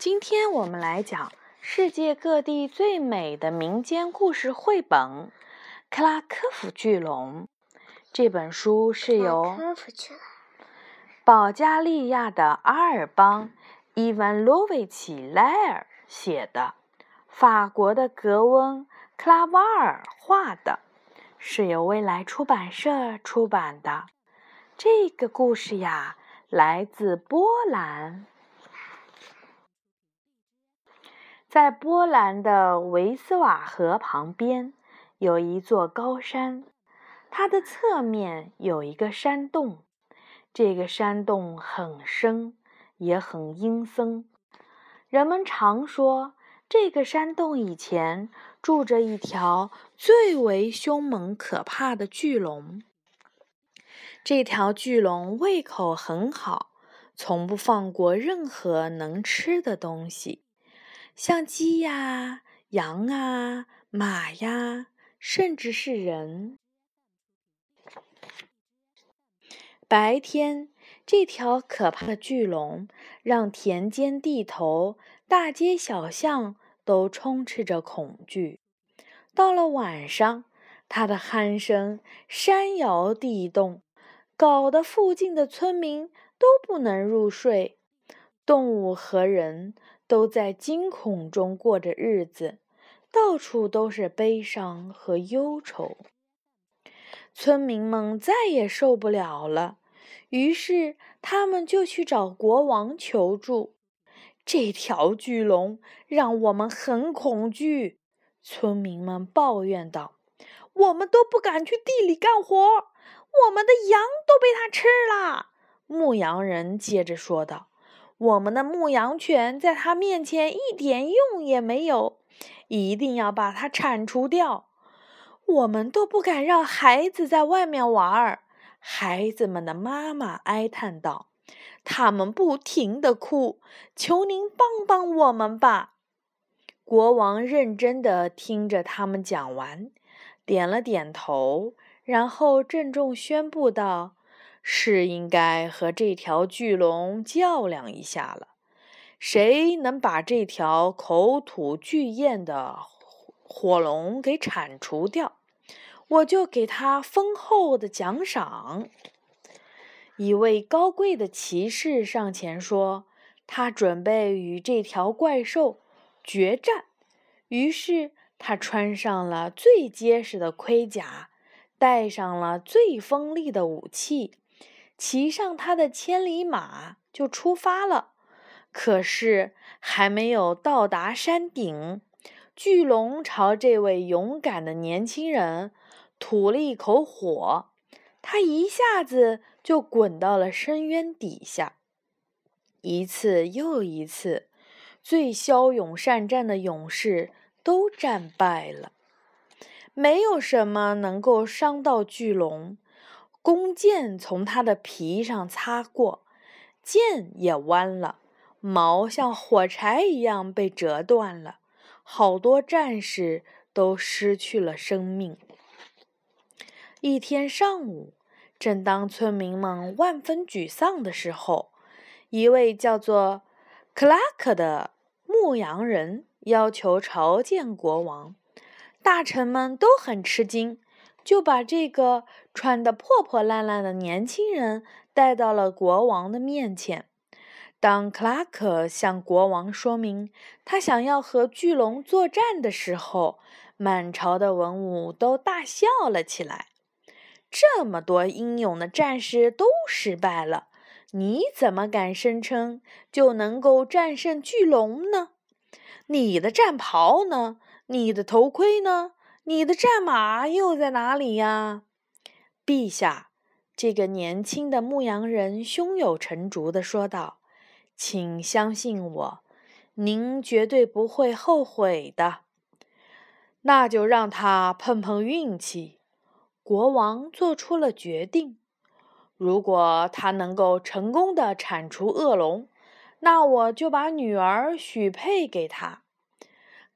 今天我们来讲世界各地最美的民间故事绘本《克拉科夫巨龙》。这本书是由保加利亚的阿尔邦·伊万洛维奇·莱尔写的，法国的格温·克拉瓦尔画的，是由未来出版社出版的。这个故事呀，来自波兰。在波兰的维斯瓦河旁边，有一座高山，它的侧面有一个山洞。这个山洞很深，也很阴森。人们常说，这个山洞以前住着一条最为凶猛可怕的巨龙。这条巨龙胃口很好，从不放过任何能吃的东西。像鸡呀、羊啊、马呀，甚至是人。白天，这条可怕的巨龙让田间地头、大街小巷都充斥着恐惧。到了晚上，它的鼾声山摇地动，搞得附近的村民都不能入睡。动物和人。都在惊恐中过着日子，到处都是悲伤和忧愁。村民们再也受不了了，于是他们就去找国王求助。这条巨龙让我们很恐惧，村民们抱怨道：“我们都不敢去地里干活，我们的羊都被它吃了。”牧羊人接着说道。我们的牧羊犬在它面前一点用也没有，一定要把它铲除掉。我们都不敢让孩子在外面玩儿。孩子们的妈妈哀叹道：“他们不停地哭，求您帮帮我们吧。”国王认真地听着他们讲完，点了点头，然后郑重宣布道。是应该和这条巨龙较量一下了。谁能把这条口吐巨焰的火龙给铲除掉，我就给他丰厚的奖赏。一位高贵的骑士上前说：“他准备与这条怪兽决战。”于是他穿上了最结实的盔甲，带上了最锋利的武器。骑上他的千里马就出发了，可是还没有到达山顶，巨龙朝这位勇敢的年轻人吐了一口火，他一下子就滚到了深渊底下。一次又一次，最骁勇善战的勇士都战败了，没有什么能够伤到巨龙。弓箭从它的皮上擦过，箭也弯了，毛像火柴一样被折断了，好多战士都失去了生命。一天上午，正当村民们万分沮丧的时候，一位叫做克拉克的牧羊人要求朝见国王，大臣们都很吃惊。就把这个穿得破破烂烂的年轻人带到了国王的面前。当克拉克向国王说明他想要和巨龙作战的时候，满朝的文武都大笑了起来。这么多英勇的战士都失败了，你怎么敢声称就能够战胜巨龙呢？你的战袍呢？你的头盔呢？你的战马又在哪里呀，陛下？这个年轻的牧羊人胸有成竹地说道：“请相信我，您绝对不会后悔的。”那就让他碰碰运气。国王做出了决定：如果他能够成功的铲除恶龙，那我就把女儿许配给他。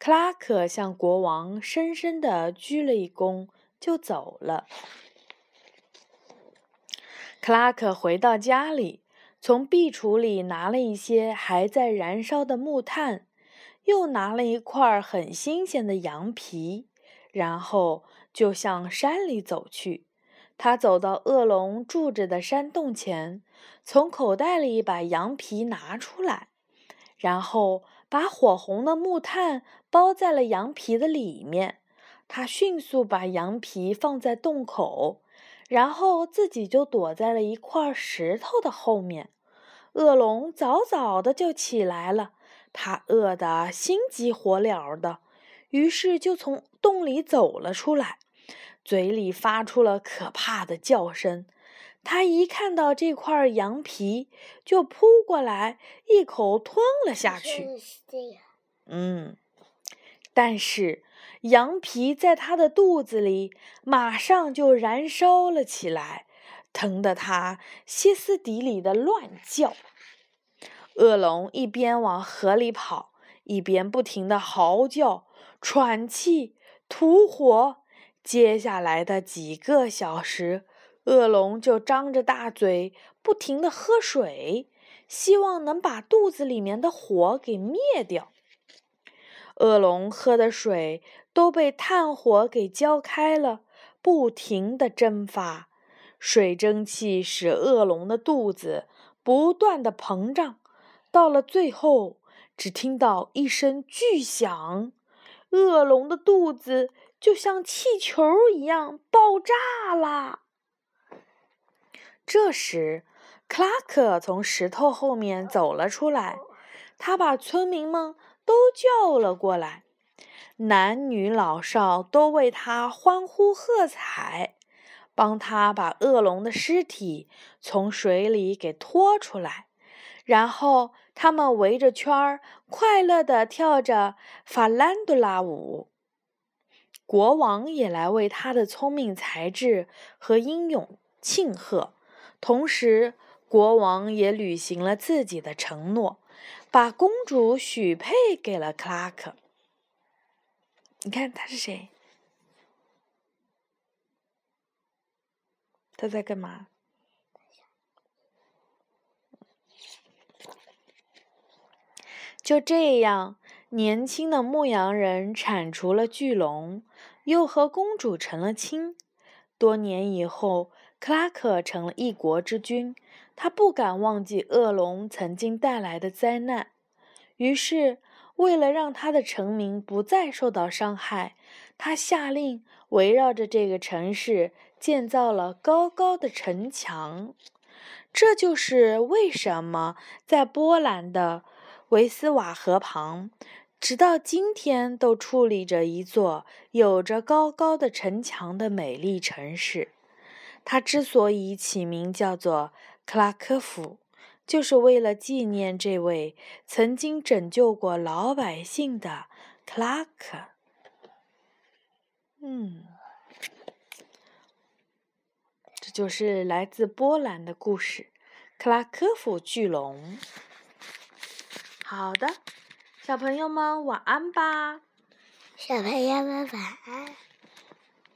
克拉克向国王深深的鞠了一躬，就走了。克拉克回到家里，从壁橱里拿了一些还在燃烧的木炭，又拿了一块很新鲜的羊皮，然后就向山里走去。他走到恶龙住着的山洞前，从口袋里把羊皮拿出来，然后把火红的木炭包在了羊皮的里面。他迅速把羊皮放在洞口，然后自己就躲在了一块石头的后面。恶龙早早的就起来了，他饿得心急火燎的，于是就从洞里走了出来。嘴里发出了可怕的叫声，他一看到这块羊皮，就扑过来，一口吞了下去。嗯，但是羊皮在他的肚子里马上就燃烧了起来，疼得他歇斯底里的乱叫。恶龙一边往河里跑，一边不停的嚎叫、喘气、吐火。接下来的几个小时，恶龙就张着大嘴，不停的喝水，希望能把肚子里面的火给灭掉。恶龙喝的水都被炭火给浇开了，不停地蒸发，水蒸气使恶龙的肚子不断的膨胀，到了最后，只听到一声巨响，恶龙的肚子。就像气球一样爆炸了。这时，克拉克从石头后面走了出来，他把村民们都叫了过来，男女老少都为他欢呼喝彩，帮他把恶龙的尸体从水里给拖出来，然后他们围着圈儿，快乐地跳着法兰多拉舞。国王也来为他的聪明才智和英勇庆贺，同时国王也履行了自己的承诺，把公主许配给了克拉克。你看他是谁？他在干嘛？就这样，年轻的牧羊人铲除了巨龙。又和公主成了亲。多年以后，克拉克成了一国之君。他不敢忘记恶龙曾经带来的灾难，于是，为了让他的臣民不再受到伤害，他下令围绕着这个城市建造了高高的城墙。这就是为什么在波兰的维斯瓦河旁。直到今天，都矗立着一座有着高高的城墙的美丽城市。它之所以起名叫做克拉科夫，就是为了纪念这位曾经拯救过老百姓的克拉克。嗯，这就是来自波兰的故事——克拉科夫巨龙。好的。小朋友们晚安吧，小朋友们晚安。